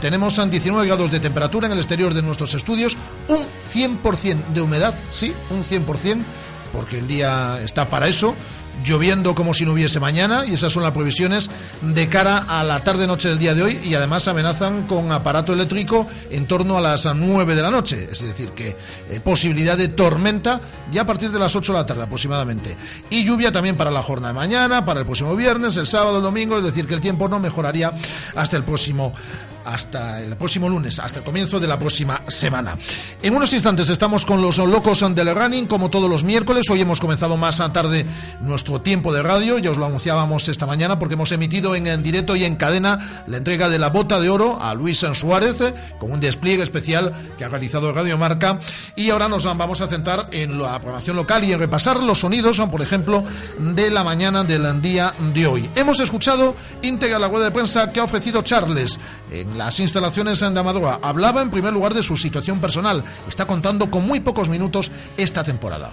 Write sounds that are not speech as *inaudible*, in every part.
Tenemos 19 grados de temperatura en el exterior de nuestros estudios, un 100% de humedad, sí, un 100%, porque el día está para eso lloviendo como si no hubiese mañana y esas son las previsiones de cara a la tarde-noche del día de hoy y además amenazan con aparato eléctrico en torno a las 9 de la noche, es decir, que eh, posibilidad de tormenta ya a partir de las 8 de la tarde aproximadamente. Y lluvia también para la jornada de mañana, para el próximo viernes, el sábado, el domingo, es decir, que el tiempo no mejoraría hasta el próximo hasta el próximo lunes, hasta el comienzo de la próxima semana. En unos instantes estamos con los locos del running, como todos los miércoles. Hoy hemos comenzado más tarde nuestro tiempo de radio, ya os lo anunciábamos esta mañana porque hemos emitido en, directo y en cadena la entrega de la bota de oro a Luis Suárez, con un despliegue especial que ha realizado Radio Marca. Y ahora nos vamos a centrar en la programación local y en repasar los sonidos, por ejemplo, de la mañana del día de hoy. Hemos escuchado íntegra la rueda de prensa que ha ofrecido Charles en las instalaciones de Amadora. Hablaba en primer lugar de su situación personal. Está contando con muy pocos minutos esta temporada.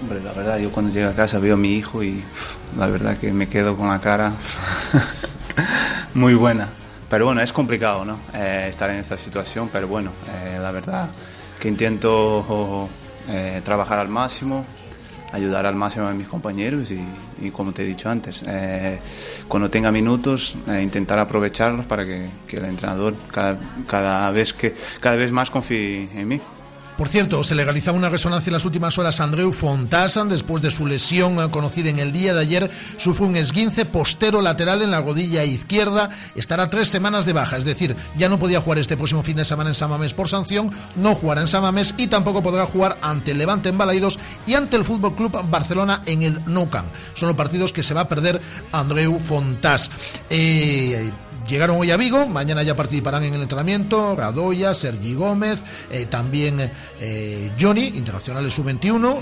Hombre, la verdad, yo cuando llego a casa veo a mi hijo y la verdad que me quedo con la cara *laughs* muy buena. Pero bueno, es complicado, ¿no? Eh, estar en esta situación, pero bueno, eh, la verdad que intento eh, trabajar al máximo, ayudar al máximo a mis compañeros y, como te he dicho antes, eh, cuando tenga minutos eh, intentar aprovecharlos para que, el entrenador cada, cada, vez que cada vez más confíe en mí. Por cierto, se legalizaba una resonancia en las últimas horas Andreu Fontasan después de su lesión conocida en el día de ayer. Sufre un esguince postero lateral en la rodilla izquierda. Estará tres semanas de baja, es decir, ya no podía jugar este próximo fin de semana en Samamés por sanción, no jugará en Samamés y tampoco podrá jugar ante el Levante en Balaidos y ante el Fútbol Club Barcelona en el Nou Camp. Son los partidos que se va a perder Andreu Fontas. Eh, Llegaron hoy a Vigo, mañana ya participarán en el entrenamiento Radoya, Sergi Gómez, eh, también eh, Johnny, internacionales sub-21,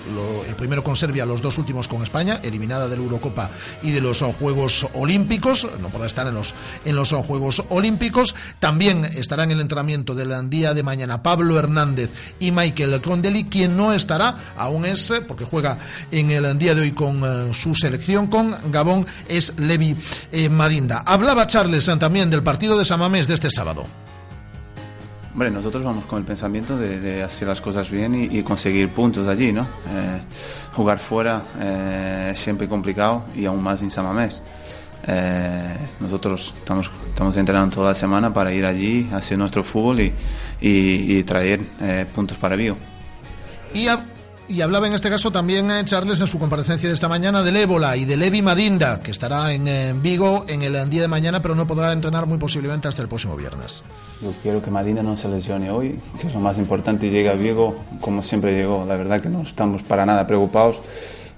el primero con Serbia, los dos últimos con España, eliminada de la Eurocopa y de los Juegos Olímpicos, no podrá estar en los, en los Juegos Olímpicos. También estará en el entrenamiento del día de mañana Pablo Hernández y Michael Crondelli, quien no estará, aún es, porque juega en el día de hoy con eh, su selección, con Gabón, es Levi Madinda. Hablaba Charles también del partido de Samamés de este sábado? Hombre, nosotros vamos con el pensamiento de, hacer las cosas bien y, conseguir puntos allí, ¿no? Eh, jugar fuera eh, es siempre complicado y aún más en Samamés. Eh, nosotros estamos, estamos entrenando toda la semana para ir allí, hacer nuestro fútbol y, y, traer puntos para Vigo. Y y hablaba en este caso también eh, Charles en su comparecencia de esta mañana del ébola y de Levi Madinda, que estará en, Vigo en el día de mañana, pero no podrá entrenar muy posiblemente hasta el próximo viernes. Yo quiero que Madinda no se lesione hoy, que es lo más importante, y llegue a Vigo como siempre llegó. La verdad que no estamos para nada preocupados.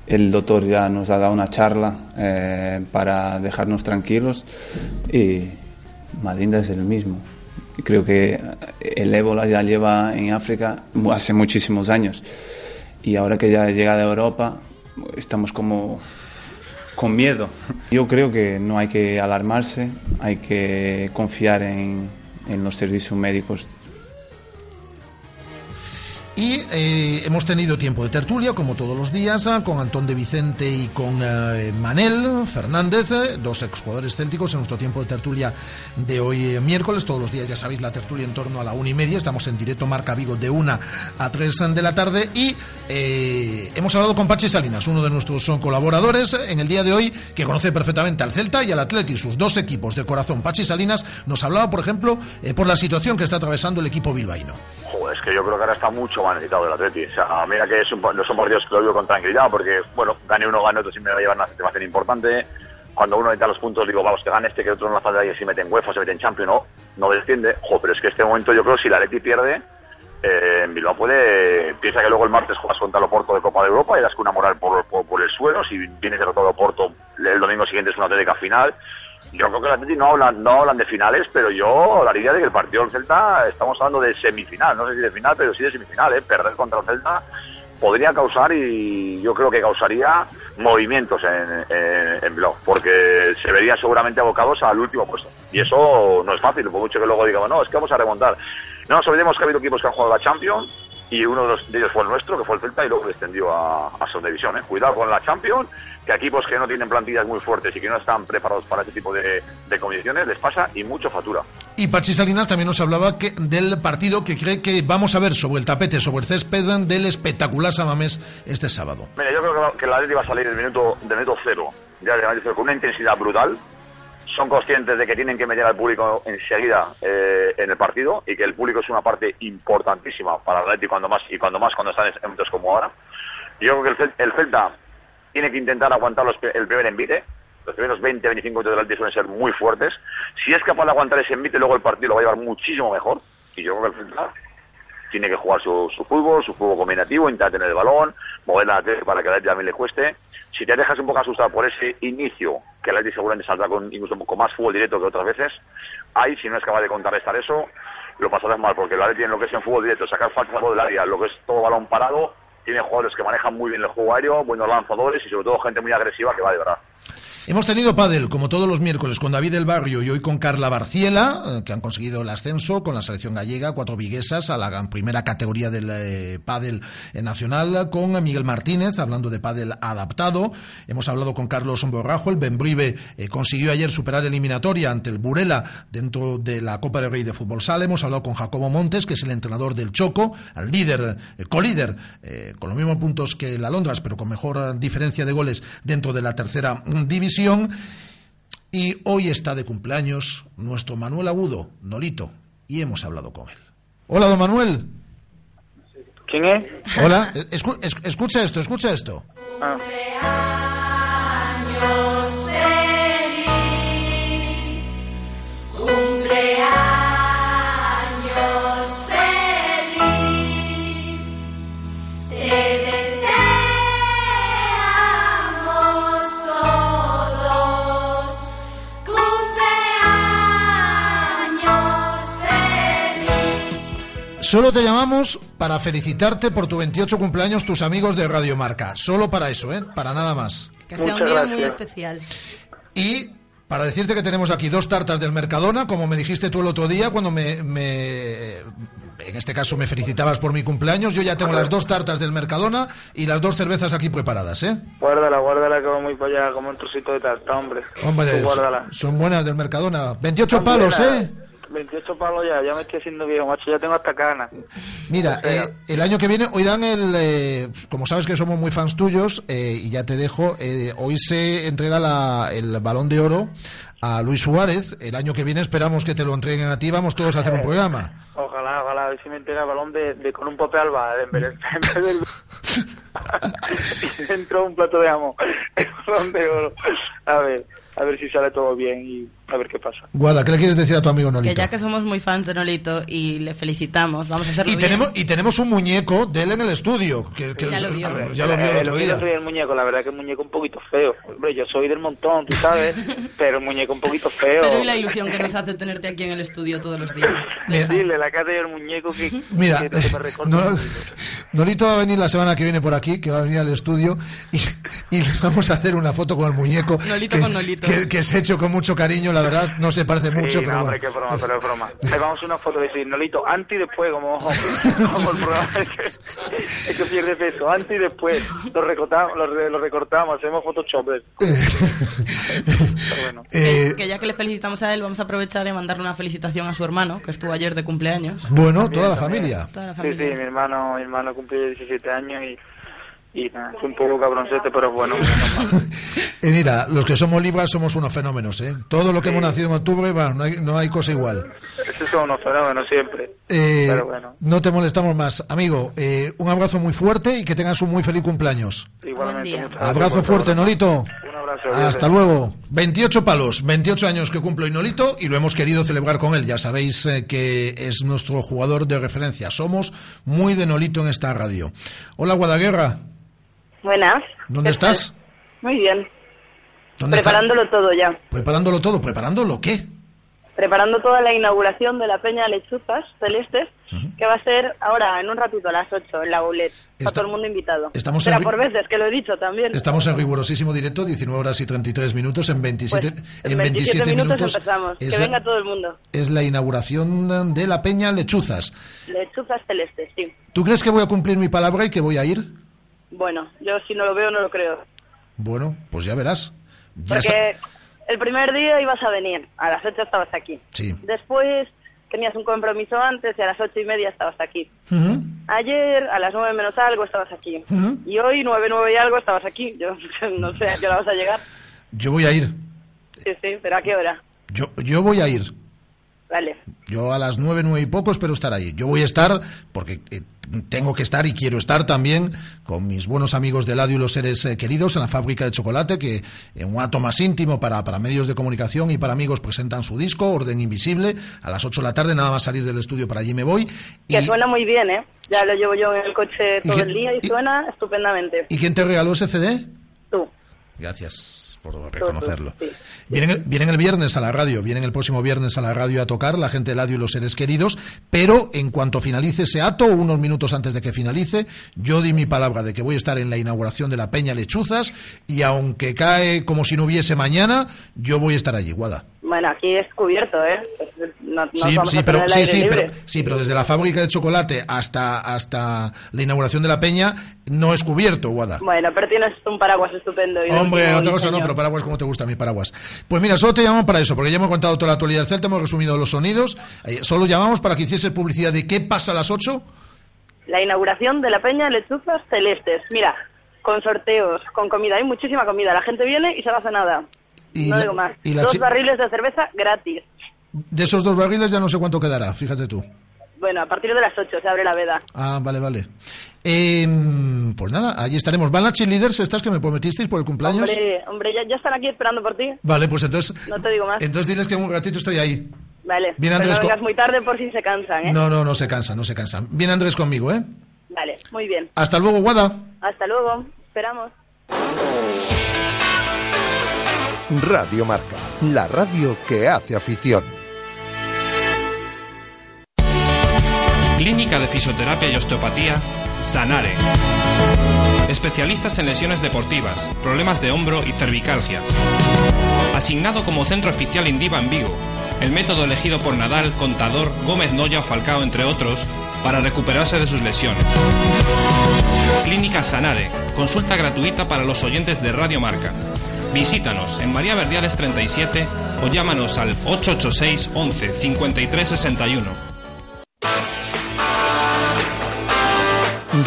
El doctor ya nos ha dado una charla eh, para dejarnos tranquilos y Madinda es el mismo. Creo que el ébola ya lleva en África hace muchísimos años y ahora que ya he llegado a Europa estamos como con miedo. Yo creo que no hay que alarmarse, hay que confiar en los servicios médicos y eh, hemos tenido tiempo de tertulia, como todos los días, ah, con Antón de Vicente y con eh, Manel Fernández, eh, dos exjugadores célticos, en nuestro tiempo de tertulia de hoy miércoles. Todos los días, ya sabéis, la tertulia en torno a la una y media. Estamos en directo Marca Vigo de una a tres de la tarde. Y hemos hablado con Pachi Salinas, uno de nuestros colaboradores, en el día de hoy, que conoce perfectamente al Celta y al Atleti, sus dos equipos de corazón. Pachi Salinas nos hablaba, por ejemplo, por la situación que está atravesando el equipo bilbaíno. es que yo creo que ahora está mucho necesitado del Atleti. O sea, mira que es un, no son partidos que lo digo con tranquilidad, porque, bueno, gane uno, gane otro, siempre va a llevar una satisfacción importante. Cuando uno necesita los puntos, digo, vamos, que gane este, que otro no la falta y si mete en UEFA, se mete en Champions, no, no desciende. Jo, pero es que este momento yo creo que si la Atleti pierde, eh, Bilbao puede, piensa que luego el martes juegas contra el Oporto de Copa de Europa y das una moral por, el suelo, si vienes derrotado Oporto, el domingo siguiente es una atlética final, yo creo que el Atleti no hablan, no hablan de finales, pero yo hablaría de que el partido del Celta, estamos hablando de semifinal, no sé si de final, pero sí de semifinal, ¿eh? perder contra el Celta podría causar y yo creo que causaría movimientos en, en, blog, porque se verían seguramente abocados al último puesto. Y eso no es fácil, por mucho que luego digamos, no, es que vamos a remontar. No nos olvidemos que ha habido equipos que han jugado la Champions, y uno de, los, de ellos fue el nuestro, que fue el Celta, y luego descendió a, a segunda división. ¿eh? Cuidado con la Champions, que equipos que no tienen plantillas muy fuertes y que no están preparados para ese tipo de, de condiciones les pasa y mucho factura. Y Pachi Salinas también nos hablaba que, del partido que cree que vamos a ver sobre el tapete, sobre el césped del espectacular Samamés este sábado. Mira, yo creo que, que el Atleti va a salir del minuto, del minuto cero, ya de con una intensidad brutal. Son conscientes de que tienen que meter al público enseguida eh, en el partido y que el público es una parte importantísima para el Atleti cuando más y cuando más cuando están en momentos como ahora. Yo creo que el, el Celta tiene que intentar aguantar los, el primer envite. Los primeros 20, 25 minutos del Atleti suelen ser muy fuertes. Si es capaz de aguantar ese envite, luego el partido lo va a llevar muchísimo mejor. Y yo creo que el Celta tiene que jugar su, su fútbol, su fútbol combinativo, intentar tener el balón, mover la para que el Atleti también le cueste. Si te dejas un poco asustado por ese inicio, que el Atleti seguramente saldrá con incluso un poco más fútbol directo que otras veces, ahí si no es capaz de contrarrestar eso, lo pasarás mal, porque el Atleti en lo que es en fútbol directo, sacar falta del área, lo que es todo balón parado, tiene jugadores que manejan muy bien el juego aéreo, buenos lanzadores y sobre todo gente muy agresiva que va de verdad. Hemos tenido pádel, como todos los miércoles, con David del Barrio y hoy con Carla Barciela, eh, que han conseguido el ascenso con la selección gallega, cuatro viguesas a la primera categoría del eh, pádel nacional, con Miguel Martínez, hablando de pádel adaptado. Hemos hablado con Carlos Borrajo, el Benbrive eh, consiguió ayer superar eliminatoria ante el Burela dentro de la Copa del Rey de Fútbol Sala. Hemos hablado con Jacobo Montes, que es el entrenador del Choco, al líder, eh, colíder, con los mismos puntos que el Alondras, pero con mejor diferencia de goles dentro de la tercera mm, Y hoy está de cumpleaños nuestro Manuel Agudo, Nolito, y hemos hablado con él. Hola, don Manuel. ¿Quién es? Hola, escu- es- escucha esto, escucha esto. Ah, Solo te llamamos para felicitarte por tu 28 cumpleaños tus amigos de Radio Marca. Solo para eso, ¿eh? Para nada más. Que sea un Muchas día muy gracias. especial. Y para decirte que tenemos aquí dos tartas del Mercadona, como me dijiste tú el otro día cuando me, me- en este caso me felicitabas por mi cumpleaños, yo ya tengo las dos tartas del Mercadona y las dos cervezas aquí preparadas, ¿eh? guárdala, guárdala que va muy para allá como un trocito de tarta, hombre. Hombre, guárdala. son, son buenas del Mercadona. 28 Son palos, buenas. ¿eh? 28 palos ya, ya me estoy haciendo viejo, macho, ya tengo hasta canas. Mira, eh, el año que viene, hoy dan el, eh, como sabes que somos muy fans tuyos, eh, y ya te dejo, eh, hoy se entrega la- el balón de oro a Luis Suárez. El año que viene esperamos que te lo entreguen a ti, vamos todos a hacer un programa. Ojalá, ojalá, a ver si me entrega el balón de, de con un pote alba, en vez, de- *laughs* en vez del... *laughs* y dentro un plato de amo, *laughs* el balón de oro. A ver, a ver si sale todo bien y a ver qué pasa. Guada, ¿qué le quieres decir a tu amigo Nolito? Que ya que somos muy fans de Nolito y le felicitamos, vamos a hacerlo Y bien. tenemos, y tenemos un muñeco de él en el estudio. Que, que Ya es- lo vio. ya lo vio el Eh, otro vi día. otro día el muñeco, la verdad que el muñeco un poquito feo. Hombre, yo soy del montón, tú sabes, *laughs* pero el muñeco un poquito feo. Pero y la ilusión que nos hace tenerte aquí en el estudio todos los días. Mira, Dile la cara del muñeco que, Mira, que, que me *laughs* no-. Nolito va a venir la semana que viene por aquí, que va a venir al estudio y, y le vamos a hacer una foto con el muñeco. Nolito que, con Nolito. Que, que se ha hecho con mucho cariño, la verdad, no se parece mucho, Sí, pero no, bueno. hombre, qué broma, pero es broma. Ahí vamos una foto de decir, Nolito, antes y después, como, *laughs* como el programa es que, es que pierde peso, antes y después. Lo recortamos, lo, re- lo recortamos, hacemos Photoshop. *laughs* Pero bueno. Eh, Que, ya que le felicitamos a él, vamos a aprovechar y mandarle una felicitación a su hermano, que estuvo ayer de cumpleaños. bueno, toda la familia. Toda la Sí, sí, mi hermano, mi hermano cumplió 17 años y, y nada, es un poco cabroncete, pero bueno. *laughs* Y mira, los que somos libras somos unos fenómenos, ¿eh? Todo lo que hemos nacido en octubre, va, no, hay, no hay cosa igual. Esos son unos fenómenos siempre. Eh, Pero bueno. No te molestamos más. Amigo, eh, un abrazo muy fuerte y que tengas un muy feliz cumpleaños. Igualmente. Abrazo fuerte, todo. Nolito. Un abrazo. Hasta luego. 28 palos, 28 años que cumplo Inolito y lo hemos querido celebrar con él. Ya sabéis eh, que es nuestro jugador de referencia. Somos muy de Nolito en esta radio. Hola, Guadaguerra. Buenas. ¿Dónde ¿Qué tal? estás? Muy bien. ¿Dónde estás? Preparándolo todo ya. Preparándolo todo. ¿Preparándolo qué? preparando toda la inauguración de la Peña Lechuzas Celestes, que va a ser ahora en un ratito a las 8 en la Goulet. Está todo el mundo invitado. estamos en- por veces, que lo he dicho también. Estamos en rigurosísimo directo, 19 horas y 33 minutos, en 27, Pues, en 27 minutos. empezamos. es, Que venga todo el mundo. es la inauguración de la Peña Lechuzas. Lechuzas Celestes, sí. ¿Tú crees que voy a cumplir mi palabra y que voy a ir? Bueno, yo si no lo veo no lo creo. Bueno, pues ya verás. Ya Porque el primer día ibas a venir, a las 8 estabas aquí. Sí. Después tenías un compromiso antes y a las ocho y media estabas aquí. Ayer a las nueve menos algo estabas aquí. Y hoy nueve, nueve y algo estabas aquí. Yo *laughs* no sé a qué hora vas a llegar. Yo voy a ir. Sí, sí, pero ¿a qué hora? Yo, yo voy a ir. Vale. Yo a las nueve, nueve y poco espero estar ahí. Yo voy a estar porque eh, tengo que estar y quiero estar también con mis buenos amigos de Ladio y los seres eh, queridos en la fábrica de chocolate que en un acto más íntimo para, para medios de comunicación y para amigos presentan su disco, Orden Invisible, a las ocho de la tarde, nada más salir del estudio para allí me voy. Que suena muy bien, ¿eh? Ya lo llevo yo en el coche ¿Y todo el día y y- suena estupendamente. ¿Y quién te regaló ese CD? Tú. Gracias por reconocerlo. sí. Vienen el, vienen el viernes a la radio, vienen el próximo viernes a la radio a tocar la gente de Ladio y los seres queridos, pero en cuanto finalice ese acto, unos minutos antes de que finalice, yo di mi palabra de que voy a estar en la inauguración de la Peña Lechuzas y aunque cae como si no hubiese mañana, yo voy a estar allí, Guada. Bueno, aquí es cubierto, ¿eh? No, no Sí, vamos sí, a pero, sí, sí, libre. pero, sí, pero desde la fábrica de chocolate hasta, hasta la inauguración de la Peña no es cubierto, Guada. Bueno, pero tienes un paraguas estupendo. y Hombre, otra cosa no, pero paraguas, ¿cómo te gusta mi paraguas? Pues mira, solo te llamamos para eso, porque ya hemos contado toda la actualidad del Celta, hemos resumido los sonidos. eh, Solo llamamos para que hiciese publicidad de qué pasa a las 8. La inauguración de la Peña Lechuzas Celestes. Mira, con sorteos, con comida. Hay muchísima comida. La gente viene y se va a nada. Y no digo más. y la Dos barriles de cerveza gratis. De esos dos barriles ya no sé cuánto quedará, fíjate tú. Bueno, a partir de las 8 se abre la veda. Ah, vale, vale. Em, pues nada, allí estaremos. ¿Van las cheerleaders estas que me prometisteis por el cumpleaños? Hombre, hombre ya, ya están aquí esperando por ti. Vale, pues entonces, No te digo más. entonces diles que un ratito estoy ahí. Vale. Viene Pero Andrés no co- vengas muy tarde por si se cansan, ¿eh? No, no, no se cansan, no se cansan. Viene Andrés conmigo, ¿eh? Vale, muy bien. Hasta luego, Guada. Hasta luego. Esperamos. Radio Marca, la radio que hace afición. Clínica de Fisioterapia y Osteopatía, Sanare. Especialistas en lesiones deportivas, problemas de hombro y cervicalgia. Asignado como centro oficial Indiva en Vigo. El método elegido por Nadal, Contador, Gómez Noya o Falcao, entre otros, para recuperarse de sus lesiones. Clínica Sanare. Consulta gratuita para los oyentes de Radio Marca. Visítanos en María Verdiales 37 o llámanos al 886 11 53 61.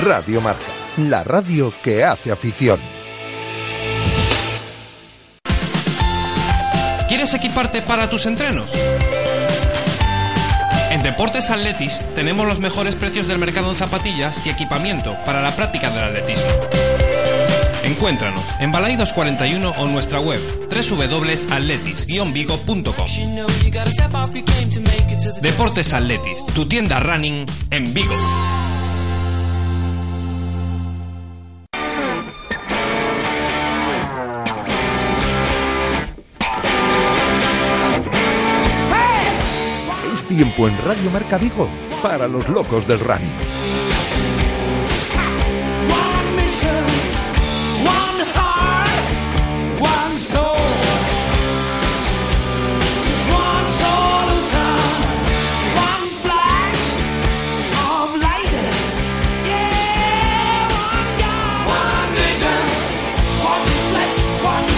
Radio Marca, la radio que hace afición. ¿Quieres equiparte para tus entrenos? En Deportes Atletis tenemos los mejores precios del mercado en zapatillas y equipamiento para la práctica del atletismo. Encuéntranos en Balaidos 41 o nuestra web www.atletis-vigo.com. Deportes Atletis, tu tienda running en Vigo. Es tiempo en Radio Marca Vigo para los locos del running. Watch.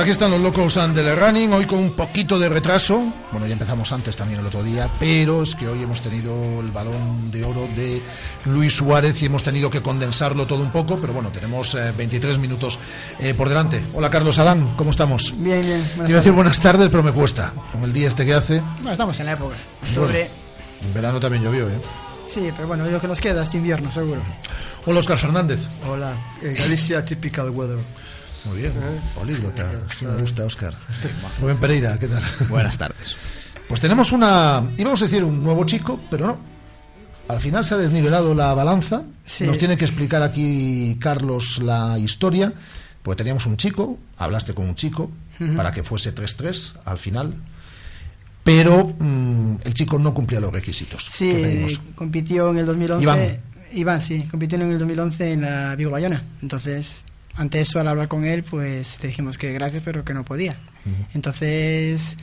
Aquí están los locos del running, hoy con un poquito de retraso. Bueno, ya empezamos antes también el otro día, pero es que hoy hemos tenido el balón de oro de Luis Suárez y hemos tenido que condensarlo todo un poco, pero bueno, tenemos eh, 23 minutos eh, por delante. Hola Carlos Adán, ¿cómo estamos? Bien, bien. Te iba a decir buenas tardes, pero me cuesta. Con el día este que hace. Bueno, estamos en la época. Bueno, Octubre. en verano también llovió, ¿eh? Sí, pero bueno, lo que nos queda es invierno, seguro. Hola Oscar Fernández. Hola, eh, Galicia typical weather. Muy bien, políglota. Sí, me gusta, Oscar. Rubén Pereira, ¿qué tal? Buenas tardes. Pues tenemos una, íbamos a decir un nuevo chico, pero no. Al final se ha desnivelado la balanza. Sí. Nos tiene que explicar aquí Carlos la historia. Pues teníamos un chico, hablaste con un chico Ujú. para que fuese 3-3 al final. Pero mm, el chico no cumplía los requisitos que Sí, pedimos. compitió en el 2011. Iván. Iván, sí, compitió en el 2011 en la Vigo Bayona. Entonces, ante eso, al hablar con él, pues le dijimos que gracias, pero que no podía. Entonces,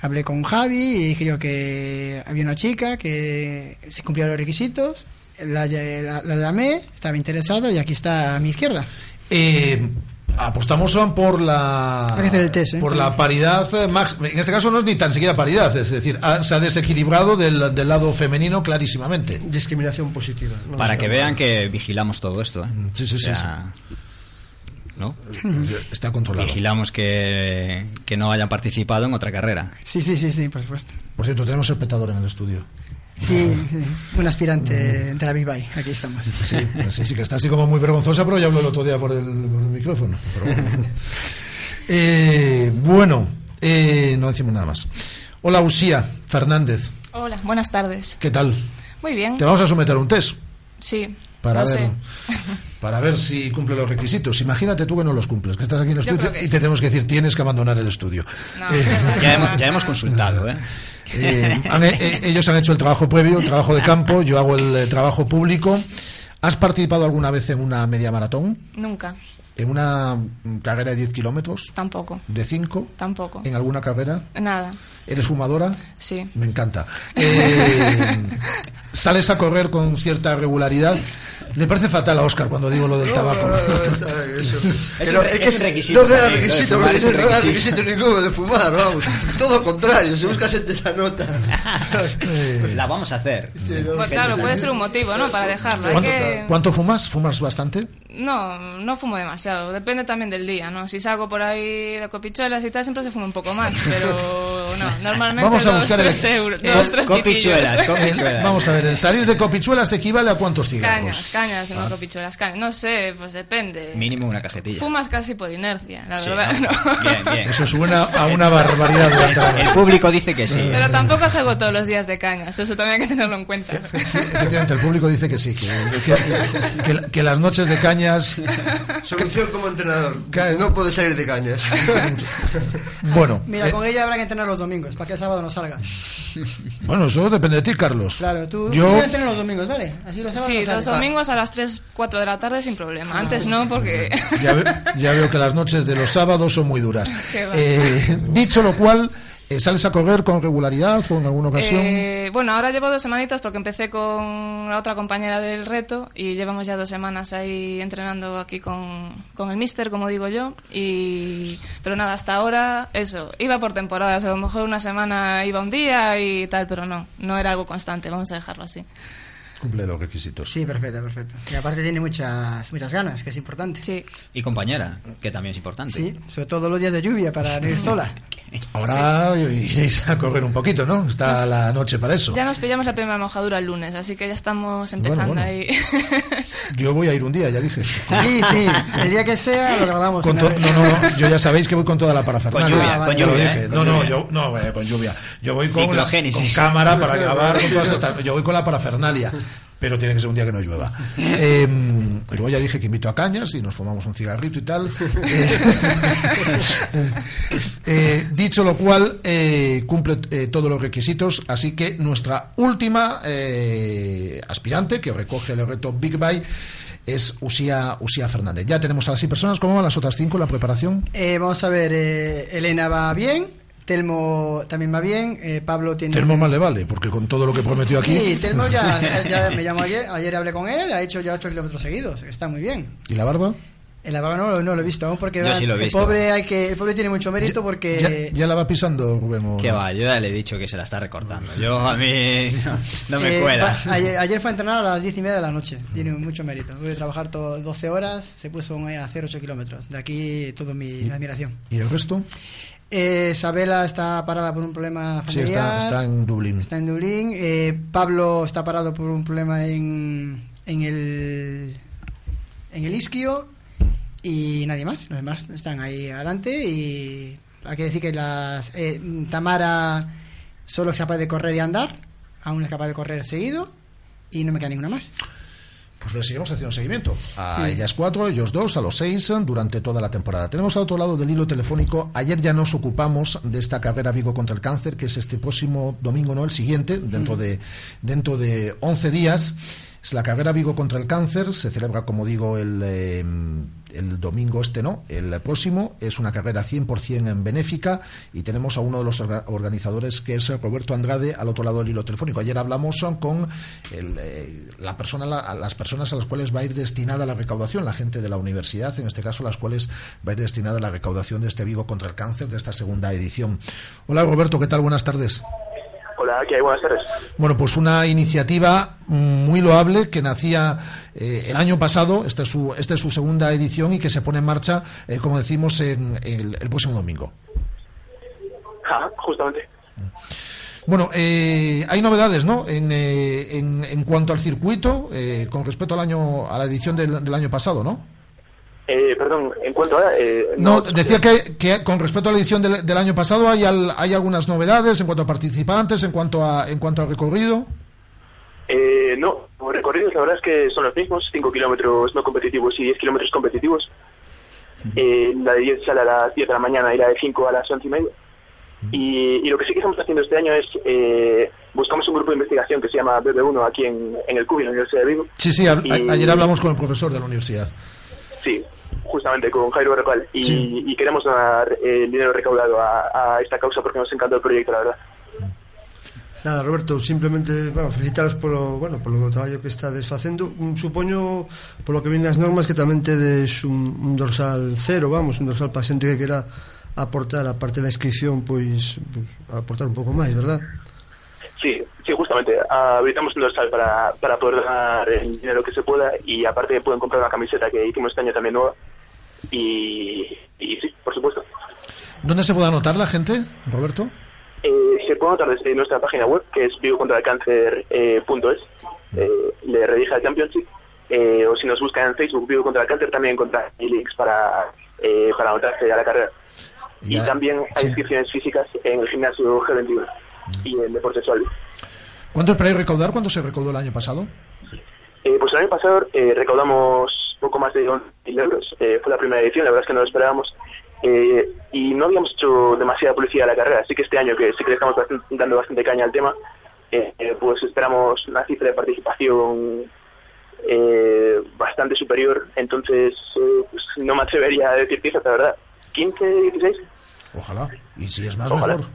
hablé con Javi y dije yo que había una chica que se cumplía los requisitos. La, la- la llamé, estaba interesada y aquí está a mi izquierda. Eh, apostamos por la Hay que hacer el test, ¿eh? por la paridad eh, max en este caso no es ni tan siquiera paridad es decir ha- se ha desequilibrado del, del lado femenino clarísimamente discriminación positiva Para que vean que vigilamos todo esto. ¿eh? Sí, sí, sí, O sea, ¿No? Está controlado. Vigilamos que, que no hayan participado en otra carrera. Sí, sí, sí, sí, por supuesto. por cierto tenemos espectador en el estudio Sí, sí, un aspirante de la Big Bay, aquí estamos. sí, sí, sí, que está así como muy vergonzosa pero ya habló el otro día por el, por el micrófono Pero bueno. *laughs* Eh, bueno eh, no decimos nada más hola Usía Fernández Hola, buenas tardes. ¿qué tal? Muy bien. te vamos a someter a un test Sí, para ver *laughs* para ver si cumple los requisitos. Imagínate tú que no los cumples, que estás aquí en el Yo estudio y te tenemos que decir tienes que abandonar el estudio. No, Eh, Ya hemos, ya hemos consultado, ¿eh? *laughs* eh, han- eh, ellos han hecho el trabajo previo, el trabajo de campo, yo hago el eh, trabajo público. ¿Has participado alguna vez en una media maratón? Nunca, ¿En una mm, carrera de 10 kilómetros? tampoco, ¿De 5? tampoco. ¿En alguna carrera? Nada, ¿Eres fumadora? sí. Me encanta. Eh, *laughs* ¿Sales a correr con cierta regularidad? Le parece fatal a Oscar cuando digo lo del tabaco. Pero es que es un requisito no requisito, es un no era requisito. requisito ninguno de fumar, vamos. Todo lo contrario, se busca gente esa nota. La vamos a hacer. Pues claro, puede ser un motivo, ¿no? Para dejarlo. Hay ¿Cuánto, que... cuánto fumas? ¿Fumas bastante? No, no fumo demasiado. Depende también del día, ¿no? Si salgo por ahí de copichuelas y tal, siempre se fuma un poco más. Pero no, *laughs* normalmente Vamos a dos, buscar el- tres euros, *laughs* eh, dos, tres copichuelas, copichuelas. Vamos a ver, el salir de copichuelas equivale a cuántos cigarros. Cañas, cañas, no copichuelas, cañas. No sé, pues depende. Mínimo una cajetilla. Fumas casi por inercia, la Sí, verdad, ¿no? ¿no? Bien, bien. *laughs* Eso suena a una barbaridad durante la El público dice que sí. Pero tampoco salgo todos los días de cañas, eso también hay que tenerlo en cuenta. Sí, efectivamente, el público dice que sí, que, que- que- que las noches de cañas. Solución como entrenador. No puede salir de cañas. *laughs* Bueno, Mira, eh, con ella habrá que entrenar los domingos, para que el sábado no salga. bueno, eso depende de ti, Carlos. Claro, tú Yo- tú entrenas los domingos, ¿vale? Así los sábados Sí, no los domingos a las 3, 4 de la tarde sin problema. Antes no, porque... Ya, ve- ya veo que las noches de los sábados son muy duras. *laughs* Eh, dicho lo cual, ¿sales a correr con regularidad o en alguna ocasión? Eh, bueno, ahora llevo dos semanitas porque empecé con la otra compañera del reto y llevamos ya dos semanas ahí entrenando aquí con, con el mister, como digo yo. Y, pero nada, hasta ahora eso, iba por temporadas, a lo mejor una semana iba un día y tal, pero no, no era algo constante, vamos a dejarlo así. Cumple los requisitos. Sí, perfecto, perfecto. Y aparte tiene muchas, muchas ganas, que es importante. Sí. Y compañera, que también es importante. Sí, sobre todo los días de lluvia para ir sola. *laughs* Ahora iréis a correr un poquito, ¿no? Está la noche para eso. Ya nos pillamos la primera mojadura el lunes, así que ya estamos empezando bueno. ahí. *laughs* Yo voy a ir un día, ya dije. Sí, sí, el día que sea lo grabamos. Con no, no, yo ya sabéis que voy con toda la parafernalia. Con lluvia, Ah, con vale, ya lo lluvia, dije. ¿eh? No, Con no, yo no, eh, con lluvia. Yo voy con, la, con cámara para *laughs* grabar con todas estas. Yo voy con la parafernalia. Pero tiene que ser un día que no llueva. *laughs* Eh, luego ya dije que invito a Cañas y nos fumamos un cigarrito y tal. *laughs* Eh, eh, dicho lo cual, eh, cumple eh, todos los requisitos. Así que nuestra última eh, aspirante que recoge el reto Big Bye es Usía, Usía Fernández. Ya tenemos a las seis personas. ¿Cómo van las otras cinco en la preparación? Eh, vamos a ver, eh, Elena va bien, Telmo también va bien, eh, Pablo tiene... Telmo más le vale, porque con todo lo que prometió aquí. Sí, Telmo ya, *laughs* ya me llamó ayer, ayer hablé con él, ha hecho ya 8 kilómetros seguidos, está muy bien. ¿Y la barba? En la barba no, lo- no lo he visto aún porque Yo sí lo he el visto. pobre hay que el pobre tiene mucho mérito porque ¿Ya, ya la va pisando, Rubén? o Que va, yo ya le he dicho que se la está recortando. Yo a mí no, *laughs* no me eh, cuela. va- ayer, ayer fue a entrenar a las 10 y media de la noche, tiene mucho mérito. Voy a trabajar todo 12 horas, se puso a hacer 8 kilómetros. De aquí todo mi admiración. ¿Y el resto? Eh, Isabela está parada por un problema Sí, familiar. está, está en Dublín. Está en Dublín. Eh, Pablo está parado por un problema en, en el en el isquio. y nadie más. Los demás están ahí adelante y hay que decir que las eh, Tamara solo es capaz de correr y andar, aún es capaz de correr seguido y no me queda ninguna más. Pues le seguimos haciendo seguimiento. A Sí. ellas cuatro, ellos dos, a los seis, durante toda la temporada. Tenemos al otro lado del hilo telefónico. Ayer ya nos ocupamos de esta carrera Vigo contra el cáncer, que es este próximo domingo, no el siguiente, dentro de, dentro de 11 días. Es la carrera Vigo contra el cáncer. Se celebra, como digo, el, eh, el domingo este, ¿no? El próximo. Es una carrera 100% en benéfica. Y tenemos a uno de los orga- organizadores, que es Roberto Andrade, al otro lado del hilo telefónico. Ayer hablamos con el, eh, la persona, la- las personas a las cuales va a ir destinada la recaudación, la gente de la universidad, en este caso, las cuales va a ir destinada la recaudación de este Vigo contra el cáncer, de esta segunda edición. Hola Roberto, ¿qué tal? Buenas tardes. Hola, ¿qué hay? Buenas tardes. Bueno, pues una iniciativa mm, muy loable que nacía eh, el año pasado, esta es, su, esta es su segunda edición y que se pone en marcha, eh, como decimos, en el, el próximo domingo. Ajá, justamente. Bueno, eh, hay novedades, ¿no? En, eh, en, en cuanto al circuito, eh, con respecto al año, a la edición del, del año pasado, ¿no? Eh, perdón, en cuanto a... Eh, No, decía que, que con respecto a la edición del, del año pasado hay, al- hay algunas novedades en cuanto a participantes, en cuanto a, en cuanto a recorrido. Eh, no, los recorridos la verdad es que son los mismos, 5 kilómetros no competitivos y 10 kilómetros competitivos. Eh, la de 10 sale a las 10 de la mañana y la de 5 a las 11 y media. Y, y lo que sí que estamos haciendo este año es, eh, buscamos un grupo de investigación que se llama BB1 aquí en, en el CUBI, en la Universidad de Vigo. Sí, sí, a- Y- a- ayer hablamos con el profesor de la universidad. Sí, justamente con Jairo Berrocal. Y, Sí. y queremos donar eh, el dinero recaudado a, a esta causa porque nos encanta el proyecto, la verdad. Nada, Roberto, simplemente bueno, felicitaros polo, bueno, polo traballo que estades facendo. Mm, Supoño, polo que vienen as normas, que tamén tedes un, un dorsal cero, vamos, un dorsal para xente que quera aportar a parte da inscripción, pois, pois aportar un pouco máis, verdad? Sí, sí, justamente. Habilitamos un dorsal para, para poder donar el dinero que se pueda y aparte pueden comprar una camiseta que hicimos este año también nueva. Y, y sí, por supuesto. ¿Dónde se puede anotar la gente, Roberto? Eh, se puede anotar desde nuestra página web, que es vivocontralcáncer.es, eh, le redirige al Championship. Eh, o si nos buscan en Facebook, Vivo contra el Cáncer, también encuentran links para, eh, para anotarse a la carrera. Y también hay sí. inscripciones físicas en el gimnasio G21 y en Deportes Suárez. ¿Cuánto esperáis recaudar? ¿Cuánto se recaudó el año pasado? Eh, pues el año pasado eh, recaudamos poco más de 11.000 euros. Eh, fue la primera edición, la verdad es que no lo esperábamos. Eh, y no habíamos hecho demasiada publicidad a la carrera, así que este año que sí que le estamos bastante- dando bastante caña al tema, eh, eh, pues esperamos una cifra de participación eh, bastante superior. Entonces, eh, pues no me atrevería a decir cifras, la verdad. ¿15, 16? Ojalá. Y si es más, Ojalá. mejor.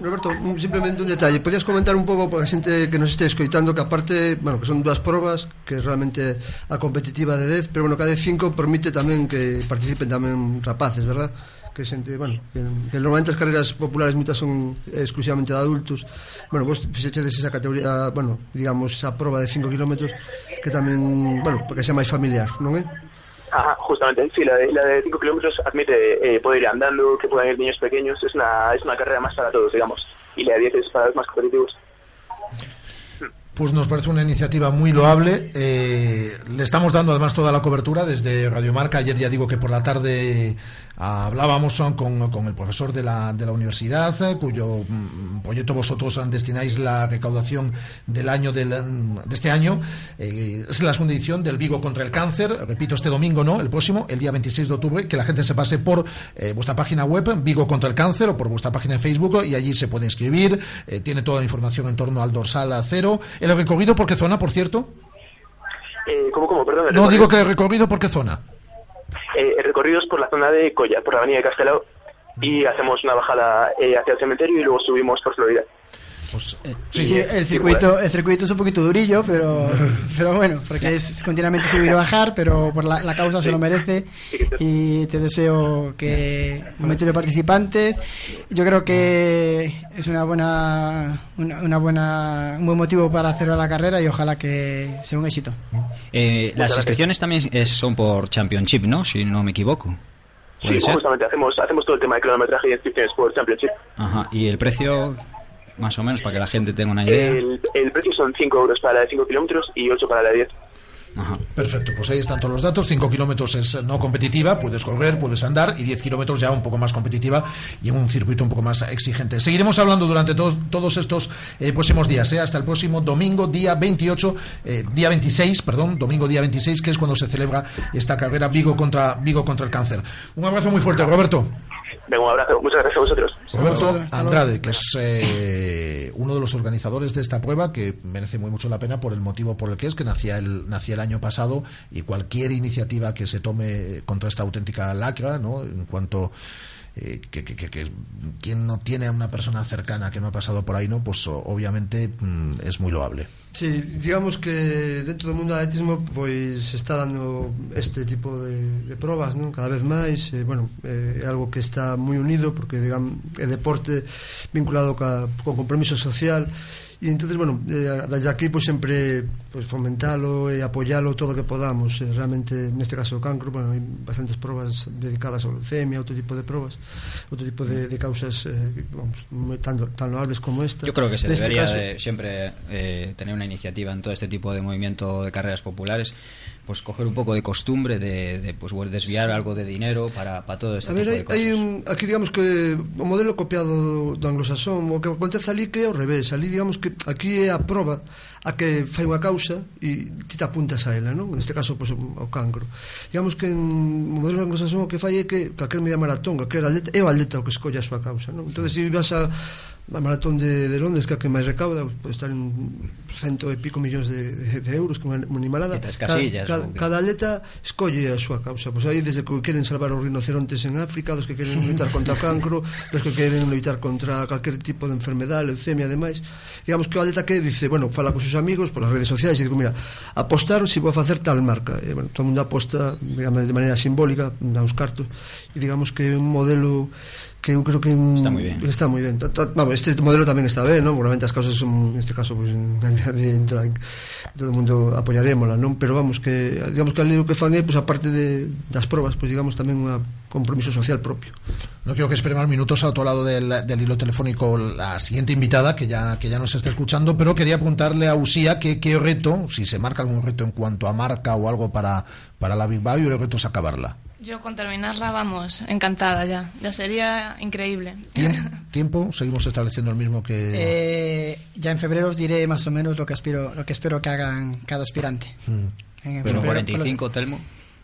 Roberto, simplemente un detalle Podías comentar un pouco para a xente que nos este escoitando Que aparte, bueno, que son dúas probas Que é realmente a competitiva de 10 Pero bueno, cada 5 permite tamén que participen tamén rapaces, verdad? que xente, bueno, que, que normalmente as carreras populares moitas son exclusivamente de adultos. Bueno, vos fixechedes esa categoría, bueno, digamos, esa proba de 5 km que tamén, bueno, porque sea máis familiar, non é? Ajá, justamente, sí, la de, la de 5 kilómetros admite eh, poder ir andando, que puedan ir niños pequeños, es una, es una carrera más para todos, digamos. Y la de 10 es para más competitivos. Pues nos parece una iniciativa muy loable. Eh, le estamos dando además toda la cobertura desde Radio Marca. Ayer ya digo que por la tarde hablábamos con, con el profesor de la, de la universidad, eh, cuyo mm, proyecto vosotros destináis la recaudación del año del, mm, de este año. Eh, es la segunda edición del Vigo contra el cáncer. Repito, este domingo, ¿no? El próximo, el día 26 de octubre, que la gente se pase por eh, vuestra página web, Vigo contra el cáncer, o por vuestra página de Facebook, y allí se puede inscribir. Eh, tiene toda la información en torno al dorsal a cero. ¿El recorrido por qué zona, por cierto? ¿Cómo, cómo? Perdón. No digo que el recorrido por qué zona. Eh, el recorrido es por la zona de Colla, por la avenida de Castelao, y hacemos una bajada eh, hacia el cementerio y luego subimos por Florida. Pues, Sí, el circuito, el circuito es un poquito durillo, pero, *laughs* pero bueno, porque es continuamente subir y bajar, pero por la, la causa se lo merece y te deseo que aumente de participantes. Yo creo que es una buena, una, una buena, un buen motivo para hacer la carrera y ojalá que sea un éxito. Eh, las inscripciones también es- son por Championship, ¿no? Si no me equivoco. ¿Puede Sí, ser? justamente, hacemos, hacemos todo el tema de cronometraje y inscripciones por Championship. Ajá. ¿Y el precio, más o menos, para que la gente tenga una idea? El, el precio son 5 euros para la de 5 kilómetros y 8 para la de 10. Perfecto, pues ahí están todos los datos. 5 kilómetros es no competitiva, puedes correr, puedes andar, y 10 kilómetros ya un poco más competitiva y en un circuito un poco más exigente. Seguiremos hablando durante todos todos estos eh, próximos días, eh, hasta el próximo domingo, día 28, eh, día 26, perdón, domingo día 26, que es cuando se celebra esta carrera Vigo contra, Vigo contra el cáncer. Un abrazo muy fuerte, Roberto. Venga, un abrazo. Muchas gracias a vosotros. Roberto Andrade, que es eh, uno de los organizadores de esta prueba, que merece muy mucho la pena por el motivo por el que es, que nacía el, nacía el año pasado y cualquier iniciativa que se tome contra esta auténtica lacra, ¿no? en cuanto eh, que, que, que, que, quien no tiene a una persona cercana que no ha pasado por ahí, ¿no? Pues obviamente mm, es muy loable. Sí, digamos que dentro do mundo do atletismo pois está dando este tipo de, de probas, non? Cada vez máis, eh, bueno, eh, é algo que está moi unido porque digamos, é deporte vinculado ca, con compromiso social e entonces, bueno, eh, desde aquí pois sempre pois fomentalo e apoialo todo o que podamos, eh, realmente neste caso o cancro, bueno, hai bastantes probas dedicadas ao leucemia, outro tipo de probas, outro tipo de, de causas eh, vamos, tan, tan loables como esta. Yo creo que se Neste debería caso- de siempre eh, tener una iniciativa en todo este tipo de movimiento de carreras populares, pues coger un poco de costumbre de, de pues bueno, desviar algo de dinero para, para todo este a ver, tipo de cosas. Hai un, aquí digamos que o modelo copiado do anglosaxón, o que acontece ali que é ao revés, ali digamos que aquí é a proba a que fai unha causa e ti te apuntas a ela, non? Neste caso, pues, o cancro. Digamos que en o modelo anglosaxón o que fai é que calquer media maratón, calquer atleta, é o atleta o que escolla a súa causa, non? Entón, se si vas a a maratón de, de Londres que a que máis recauda pode estar en cento e pico millóns de, de, de euros que unha animalada. Casillas, cada, cada, cada atleta escolle a súa causa. Pois pues aí desde que queren salvar os rinocerontes en África dos que queren *laughs* loitar contra o cancro dos que queren loitar contra calquer tipo de enfermedade leucemia e demais. Digamos que o atleta que dice bueno fala con seus amigos polas redes sociais e digo, mira apostar se si vou a facer tal marca e bueno todo mundo aposta digamos, de maneira simbólica dá uns cartos. E digamos que é un modelo que eu creo que Está moi ben. está moi ben. Vamos, este modelo tamén está ben, non? Probablemente as causas son, neste caso, pois, en- todo o mundo apoiarémola, non? Pero vamos, que digamos que o que fan é, pois, aparte de, das probas, pois, digamos, tamén un compromiso social propio. No quiero que espere más minutos al otro lado del, del hilo telefónico la siguiente invitada, que ya, que ya nos está escuchando, pero quería preguntarle a Usía que, qué reto, si se marca algún reto en cuanto a marca o algo para, para la Big Bang, y el reto es acabarla. Yo con terminarla, vamos, encantada ya. Ya sería increíble. Tiem- *laughs* ¿Tiempo? ¿Seguimos estableciendo el mismo que...? Eh, ya en febrero os diré más o menos lo que aspiro, lo que espero que hagan cada aspirante. Mm. En Pero febrero, 45, Telmo.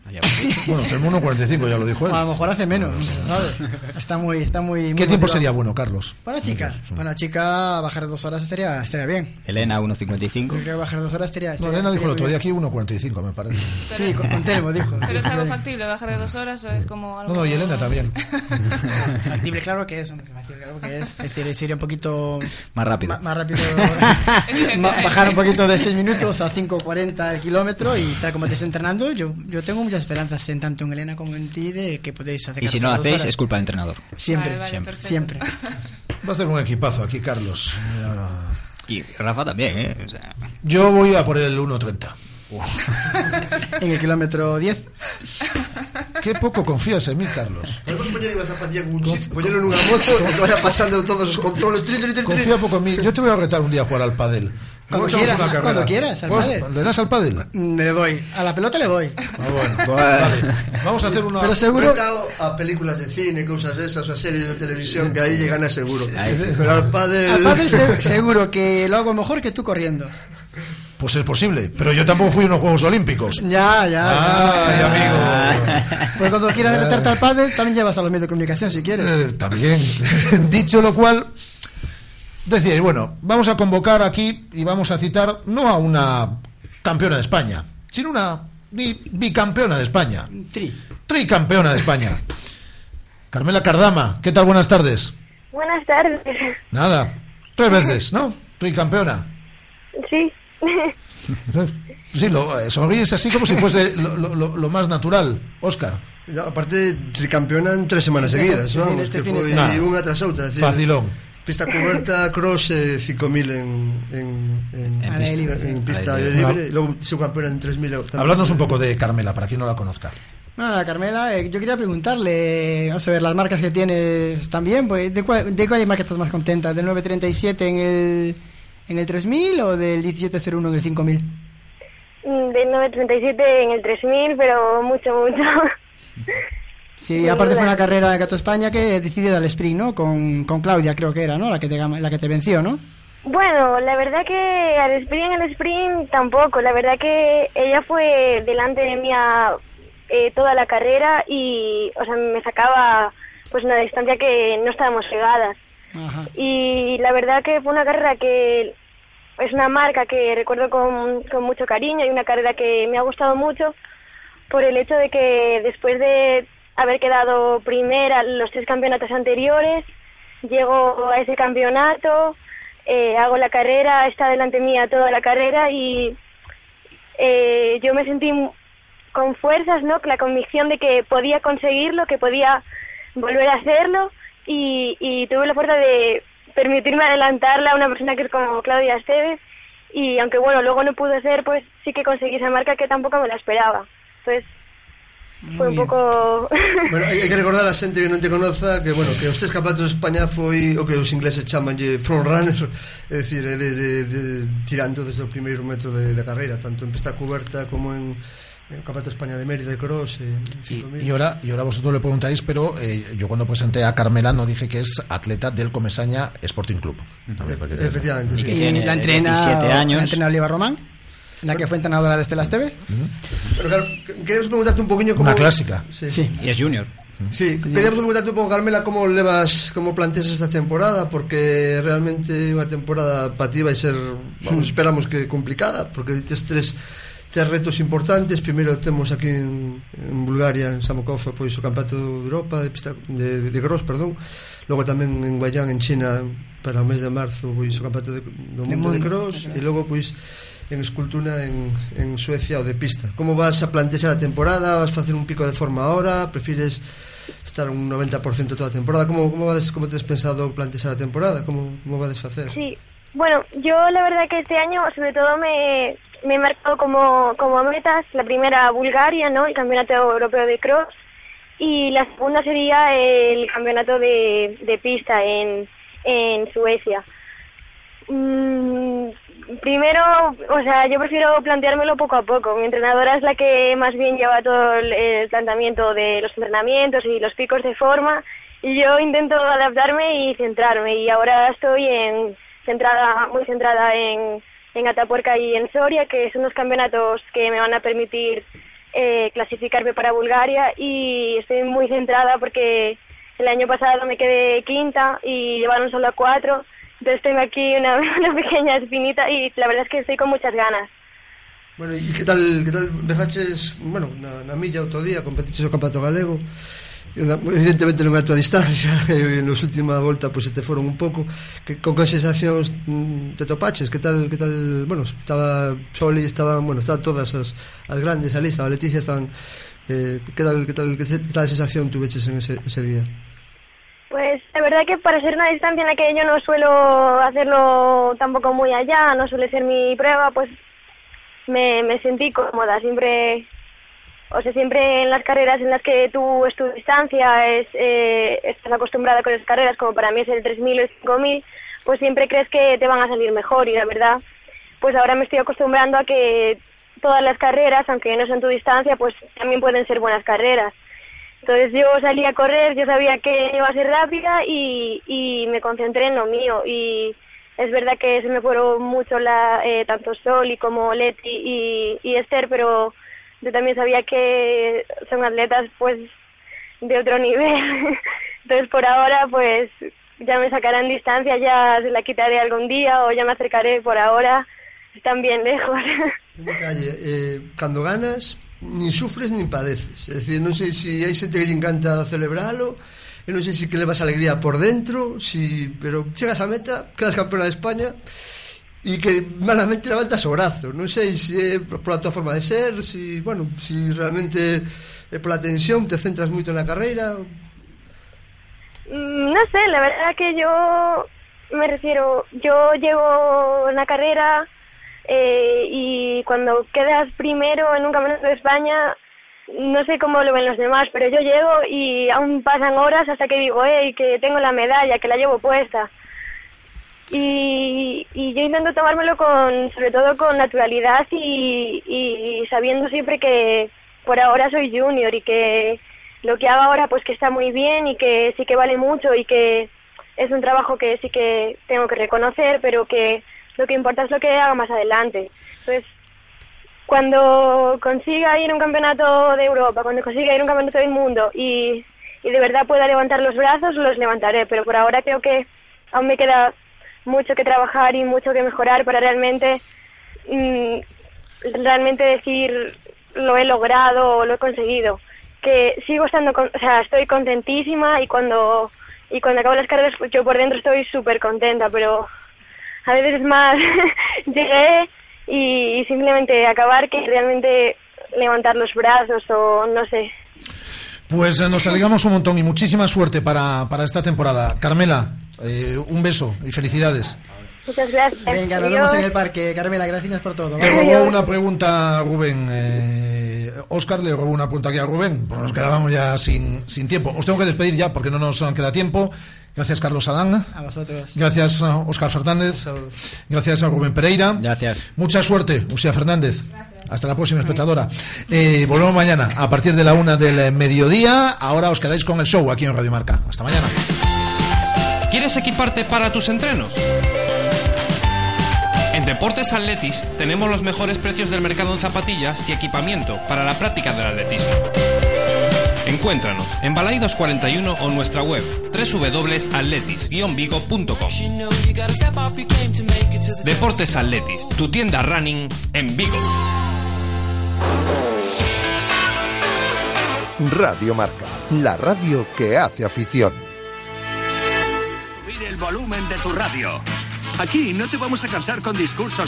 Va. *laughs* Bueno, tenemos 1.45, ya lo dijo él. A lo mejor hace menos, ¿sabes? Está muy, está muy. muy ¿Qué tiempo motivado. sería bueno, Carlos? Para chica, para chica bajar de dos horas estaría, estaría bien. Elena, Yo 1.55. creo que bajar de dos horas estaría. No, estaría- Elena dijo el otro día aquí 1.45, me parece. Sí, con, con Telmo dijo. Pero es algo factible, bajar de dos horas o es como algo... No, no, y Elena también. *laughs* Factible, claro que es, hombre, factible, claro que es. Es decir, sería un poquito. Más rápido. Más, rápido. *laughs* bajar un poquito de 6 minutos a 5.40 el kilómetro y tal como te estés entrenando, yo, yo tengo muchas esperanzas en tanto en Elena como en ti de que podéis hacer Y si no hacéis, es culpa del entrenador. Siempre, Vale, vale, siempre. perfecto. siempre. *laughs* Va a hacer un equipazo aquí, Carlos. Y Rafa también, ¿eh? O sea, Yo voy a por el 1.30. *laughs* En el kilómetro 10. Qué poco confías en mí, Carlos. Podemos unha zapatilla con un chip, poñelo nunha moto que vaya pasando todos os controles. Confía poco en mí. Yo te voy a retar un día a jugar al pádel. Cuando quieras, una carrera. cuando quieras, al ¿Vos pádel. ¿Le das al? Mm, Le doy. A la pelota le doy. Ah, *laughs* bueno. Vale. Vamos a hacer una... Pero seguro. A películas de cine, cousas esas, o a series de televisión que aí lle gana seguro. Pero al pádel... Al se- seguro que lo hago mejor que tú corriendo. Pues es posible, pero yo tampoco fui a unos Juegos Olímpicos. Ya, ya. Ay, ya. amigo. *laughs* Pues cuando quieras meterte al pádel, también llevas a los medios de comunicación si quieres. Eh, también. *laughs* Dicho lo cual, decía, bueno, vamos a convocar aquí y vamos a citar no a una campeona de España, sino una bi- bicampeona de España, Tri. tricampeona de España. Carmela Cardama, ¿qué tal? Buenas tardes. Buenas tardes. Nada, tres *laughs* veces, ¿no? Tricampeona. Sí. Sí, lo, eh, sonríes así como si fuese lo, lo- lo- lo más natural, Óscar. No, aparte, tricampeona en tres semanas seguidas, Sí, vamos, este que semana. unha tras dicir, Facilón. Pista coberta, cross e 5.000 en, en, en, En pista, pista. en pista aire libre, e logo subcampeona en 3.000 tamén. Hablarnos un poco de Carmela, para quien no la conozca. Bueno, la Carmela, eh, yo quería preguntarle, vamos a ver, las marcas que tienes también, pues, ¿de cuál, de cuál marca estás más contenta? ¿Del 937 en el, en el 3000 o del 1701 en el 5000? mm, de 9.37 en el 3000, pero mucho, mucho. *laughs* Sí, aparte fue una carrera de Gato España que decidida al sprint, ¿no? Con, con Claudia creo que era, ¿no? La que te, la que te venció, ¿no? Bueno, la verdad que al sprint en el sprint tampoco. La verdad que ella fue delante de mía eh, toda la carrera y, o sea, me sacaba pues una distancia que no estábamos pegadas. Y la verdad que fue una carrera que es una marca que recuerdo con, con mucho cariño y una carrera que me ha gustado mucho por el hecho de que después de haber quedado primera los tres campeonatos anteriores, llego a ese campeonato, eh, hago la carrera, está delante mía toda la carrera y eh, yo me sentí con fuerzas, ¿no? La convicción de que podía conseguirlo, que podía volver a hacerlo y, y tuve la fuerza de permitirme adelantarla a una persona que es como Claudia Esteves y aunque bueno, luego no pude ser, pues sí que conseguí esa marca que tampoco me la esperaba. Entonces Foi un poco... bueno, hai, hai que recordar a xente que non te conoza que, bueno, que os tres campeonatos de España foi o que os ingleses chamanlle eh, front runner, é dicir, é eh, desde de, tirando desde o primeiro metro de, da carreira, tanto en pista cuberta como en en Campeonato de España de Mérida de Cross eh, y, y, ahora, y ahora vosotros le preguntáis pero eh, yo cuando presenté a Carmela no dije que es atleta del Comesaña Sporting Club uh -huh. Efectivamente sí. y, la entrena, años. la entrena Oliva Román na que foi entrenadora de Estela Estevez. Pero claro, queremos preguntarte un poquinho como... Una clásica. Sí. sí. E es junior. Sí, queríamos preguntarte un pouco, Carmela, como levas, como planteas esta temporada, porque realmente unha temporada para ti vai ser, vamos, hmm. esperamos que complicada, porque tes tres tres retos importantes, primeiro temos aquí en, en Bulgaria, en Samokov, pois o Campeonato de Europa de, pista, de, de Gros, perdón, logo tamén en Guayán, en China, para o mes de marzo, pois o Campeonato de, do Mundo de, de Gros, e logo, pois, en escultura en, en Suecia o de pista. Como vas a plantear a temporada? Vas facer un pico de forma ahora? Prefires estar un 90% toda a temporada? Como, como vades, como tes pensado plantear a temporada? Como, como vades facer? Sí, bueno, yo la verdad que este año sobre todo me, me he marcado como, como metas la primera Bulgaria, ¿no? El Campeonato Europeo de Cross y la segunda sería el Campeonato de, de Pista en, en Suecia. Primero, o sea, yo prefiero planteármelo poco a poco. Mi entrenadora es la que más bien lleva todo el, el planteamiento de los entrenamientos y los picos de forma. Y yo intento adaptarme y centrarme. Y ahora estoy en centrada muy centrada en, en Atapuerca y en Soria, que son los campeonatos que me van a permitir eh, clasificarme para Bulgaria. Y estoy muy centrada porque el año pasado me quedé quinta y llevaron solo a cuatro, Entonces tengo aquí una, *laughs* una pequeña espinita y la verdad es que estoy con muchas ganas. Bueno, e que tal, que tal empezaches, bueno, na, na milla outro día, competiches o Campeonato Galego, evidentemente non é a tua distancia, *laughs* e nos última volta pois se te foron un pouco, que con que sensacións mm, te topaches, que tal, que tal, bueno, estaba Soli, estaban, bueno, estaban todas as, as grandes, ali, estaba Leticia estaban, eh, que tal, que tal, que tal sensación tuveches en ese, ese día? Pues la verdad que para ser una distancia en la que yo no suelo hacerlo tampoco muy allá, no suele ser mi prueba, pues me, sentí cómoda. Siempre, o sea, siempre en las carreras en las que tú es tu distancia, es, eh, estás acostumbrada con las carreras, como para mí es el 3000 o el 5000, pues siempre crees que te van a salir mejor y la verdad, pues ahora me estoy acostumbrando a que todas las carreras, aunque no son tu distancia, pues también pueden ser buenas carreras. Entonces yo salí a correr, yo sabía que iba a ser rápida y, y me concentré en lo mío. Y es verdad que se me fueron mucho la, eh, tanto Soli como Leti y, y Esther, pero yo también sabía que son atletas pues de otro nivel. *laughs* Entonces por ahora pues ya me sacarán distancia, ya se la quitaré algún día o ya me acercaré por ahora. Están bien lejos. *laughs* Detalle, eh, cando ganas, nin sufres nin padeces. É dicir, non sei se hai xente que lle encanta celebralo, e non sei se que levas alegría por dentro, si, pero chegas a meta, quedas campeona de España e que malamente levantas o brazo. Non sei se é pola tua forma de ser, si, bueno, si realmente eh, é pola tensión, te centras moito na carreira. Mm, no sé, la verdad que yo me refiero, yo llevo na carrera eh, y cuando quedas primero en un campeonato de España, no sé cómo lo ven los demás, pero yo llego y aún pasan horas hasta que digo, hey, que tengo la medalla, que la llevo puesta. Y, y yo intento tomármelo con, sobre todo con naturalidad y, y sabiendo siempre que por ahora soy junior y que lo que hago ahora pues que está muy bien y que sí que vale mucho y que es un trabajo que sí que tengo que reconocer, pero que lo que importa es lo que haga más adelante. Entonces, cuando consiga ir a un campeonato de Europa, cuando consiga ir a un campeonato del mundo y, y de verdad pueda levantar los brazos, los levantaré, pero por ahora creo que aún me queda mucho que trabajar y mucho que mejorar para realmente mm, realmente decir lo he logrado o lo he conseguido que sigo estando con- o sea estoy contentísima y cuando y cuando acabo las carreras yo por dentro estoy súper contenta pero a veces es más *laughs* llegué y, y simplemente acabar que realmente levantar los brazos o no sé Pues eh, nos alegramos un montón y muchísima suerte para, para esta temporada. Carmela, eh, un beso y felicidades. muchas gracias Venga, nos vemos en el parque. Carmela, gracias por todo. Te robó una pregunta Rubén. Eh, Oscar le robó una pregunta aquí a Rubén. Pues nos quedábamos ya sin, sin tiempo. Os tengo que despedir ya porque no nos queda tiempo. Gracias, Carlos Adán. A vosotros. Gracias, Oscar Fernández. Gracias a Rubén Pereira. Gracias. Mucha suerte, Lucía Fernández. Hasta la próxima, espectadora. Eh, volvemos mañana a partir de la una del eh, mediodía. Ahora os quedáis con el show aquí en Radio Marca. Hasta mañana. ¿Quieres equiparte para tus entrenos? Deportes Atletis tenemos los mejores precios del mercado en zapatillas y equipamiento para la práctica del atletismo. Encuéntranos en Balaidos 41 o nuestra web www.atletis-vigo.com. Deportes Atletis, tu tienda running en Vigo. Radio Marca, la radio que hace afición. Subir el volumen de tu radio. Aquí no te vamos a cansar con discursos